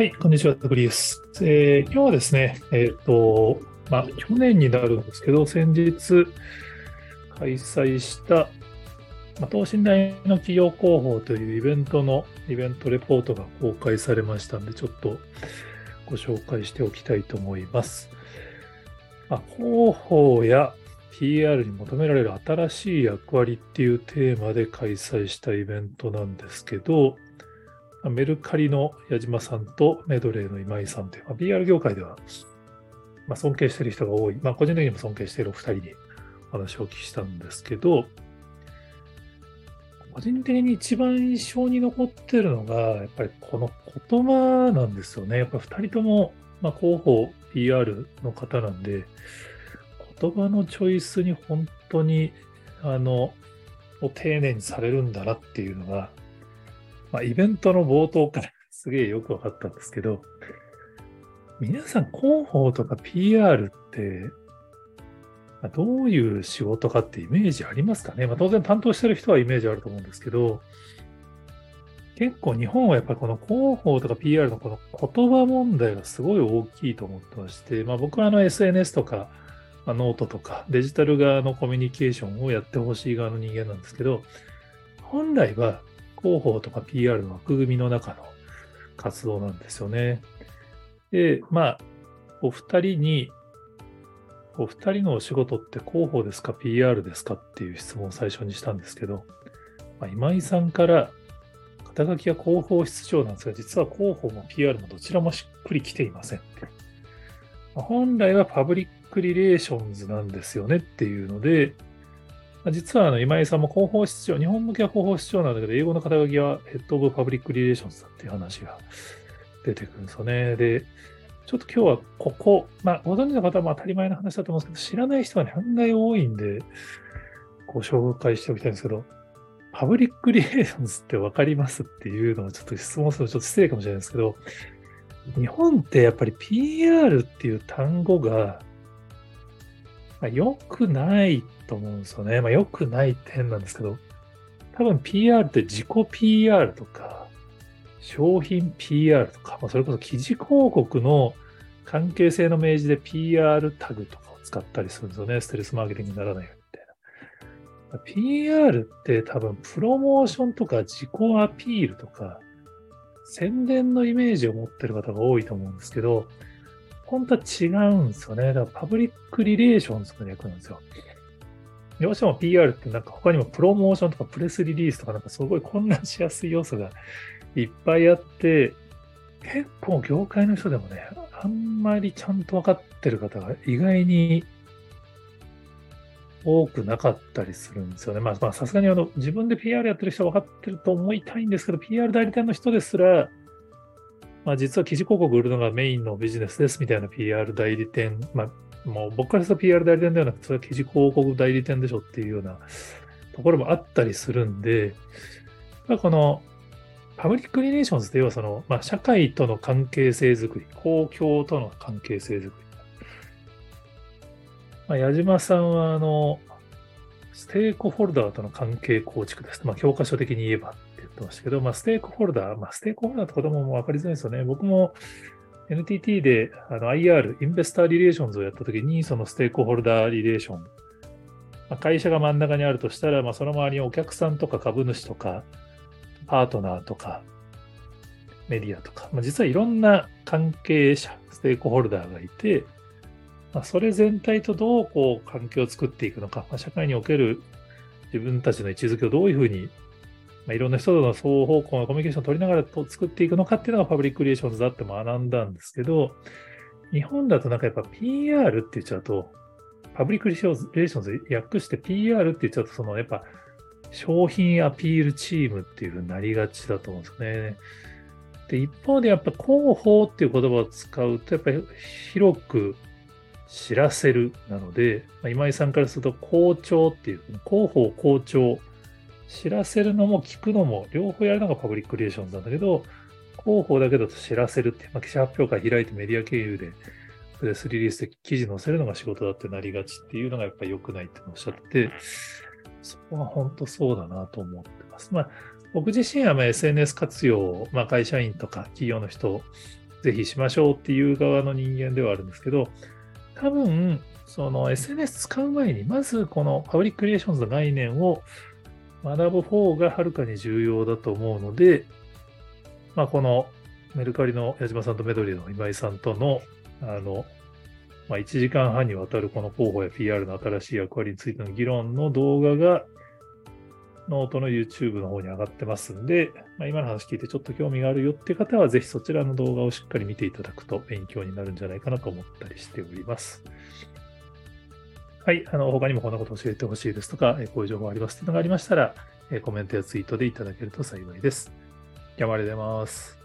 はい、こんにちは、グリです。えー、今日はですね、えっ、ー、と、まあ、去年になるんですけど、先日開催した、まあ、等身大の企業広報というイベントのイベントレポートが公開されましたんで、ちょっとご紹介しておきたいと思います。まあ、広報や PR に求められる新しい役割っていうテーマで開催したイベントなんですけど、メルカリの矢島さんとメドレーの今井さんという、まあ、PR 業界では、まあ、尊敬している人が多い、まあ、個人的にも尊敬しているお二人にお話をお聞きしたんですけど、個人的に一番印象に残ってるのが、やっぱりこの言葉なんですよね。やっぱり二人とも、まあ、広報、PR の方なんで、言葉のチョイスに本当に、あの、丁寧にされるんだなっていうのが、まあ、イベントの冒頭から すげえよく分かったんですけど、皆さん広報とか PR って、どういう仕事かってイメージありますかね、まあ、当然担当してる人はイメージあると思うんですけど、結構日本はやっぱりこの広報とか PR のこの言葉問題がすごい大きいと思ってまして、まあ、僕はあの SNS とか、まあ、ノートとかデジタル側のコミュニケーションをやってほしい側の人間なんですけど、本来は広報とか PR の枠組みの中の活動なんですよね。で、まあ、お二人に、お二人のお仕事って広報ですか PR ですかっていう質問を最初にしたんですけど、まあ、今井さんから肩書きは広報室長なんですが、実は広報も PR もどちらもしっくりきていません。本来はパブリックリレーションズなんですよねっていうので、実はあの今井さんも広報室長、日本向けは広報室長なんだけど、英語の肩書きは Head of Public Relations だっていう話が出てくるんですよね。で、ちょっと今日はここ、まあ、ご存知の方も当たり前の話だと思うんですけど、知らない人がね、案外多いんで、ご紹介しておきたいんですけど、パブリックリレーションズって分かりますっていうのをちょっと質問するとちょっと失礼かもしれないですけど、日本ってやっぱり PR っていう単語が、まあ、良くないってと思うんですよね。まあ、良くない点なんですけど、多分 PR って自己 PR とか、商品 PR とか、まあ、それこそ記事広告の関係性の明示で PR タグとかを使ったりするんですよね。ステルスマーケティングにならないようにみたいな。PR って多分プロモーションとか自己アピールとか、宣伝のイメージを持ってる方が多いと思うんですけど、本当は違うんですよね。だからパブリックリレーションズの略なんですよ。どうしても PR ってなんか他にもプロモーションとかプレスリリースとかなんかすごい混乱しやすい要素がいっぱいあって、結構業界の人でもね、あんまりちゃんと分かってる方が意外に多くなかったりするんですよね。まあ、さすがにあの自分で PR やってる人は分かってると思いたいんですけど、PR 代理店の人ですら、まあ、実は記事広告売るのがメインのビジネスですみたいな PR 代理店、まあ、もう僕からすると PR 代理店ではなくて、それは記事広告代理店でしょっていうようなところもあったりするんで、このパブリックリレーションズって要はその、まあ、社会との関係性づくり、公共との関係性づくり。まあ、矢島さんは、あの、ステークホルダーとの関係構築です。まあ、教科書的に言えばって言ってましたけど、まあ、ステークホルダー、まあ、ステークホルダーってことも分かりづらいですよね。僕も NTT であの IR、インベスターリレーションズをやったときに、そのステークホルダーリレーション、まあ、会社が真ん中にあるとしたら、まあ、その周りにお客さんとか株主とか、パートナーとか、メディアとか、まあ、実はいろんな関係者、ステークホルダーがいて、まあ、それ全体とどうこう関係を作っていくのか、まあ、社会における自分たちの位置づけをどういうふうにまあ、いろんな人との双方向のコミュニケーションを取りながらと作っていくのかっていうのがパブリックリレーションズだって学んだんですけど、日本だとなんかやっぱ PR って言っちゃうと、パブリックリレーションズ訳して PR って言っちゃうと、そのやっぱ商品アピールチームっていうふうになりがちだと思うんですね。で、一方でやっぱ広報っていう言葉を使うと、やっぱり広く知らせるなので、まあ、今井さんからすると広聴っていう、広報広聴知らせるのも聞くのも両方やるのがパブリックリレーションズなんだけど、広報だけだと知らせるって、まあ、記者発表会開いてメディア経由でプレスリリースで記事載せるのが仕事だってなりがちっていうのがやっぱり良くないっておっしゃって、そこは本当そうだなと思ってます。まあ、僕自身はま SNS 活用を、まあ、会社員とか企業の人ぜひしましょうっていう側の人間ではあるんですけど、多分、その SNS 使う前に、まずこのパブリックリレーションズの概念を学ぶ方がはるかに重要だと思うので、まあ、このメルカリの矢島さんとメドリーの今井さんとの、あの、まあ、1時間半にわたるこの広報や PR の新しい役割についての議論の動画が、ノートの YouTube の方に上がってますんで、まあ、今の話聞いてちょっと興味があるよって方は、ぜひそちらの動画をしっかり見ていただくと勉強になるんじゃないかなと思ったりしております。はい、あの他にもこんなこと教えてほしいですとか、こういう情報ありますというのがありましたら、コメントやツイートでいただけると幸いです。山ありがとうございます。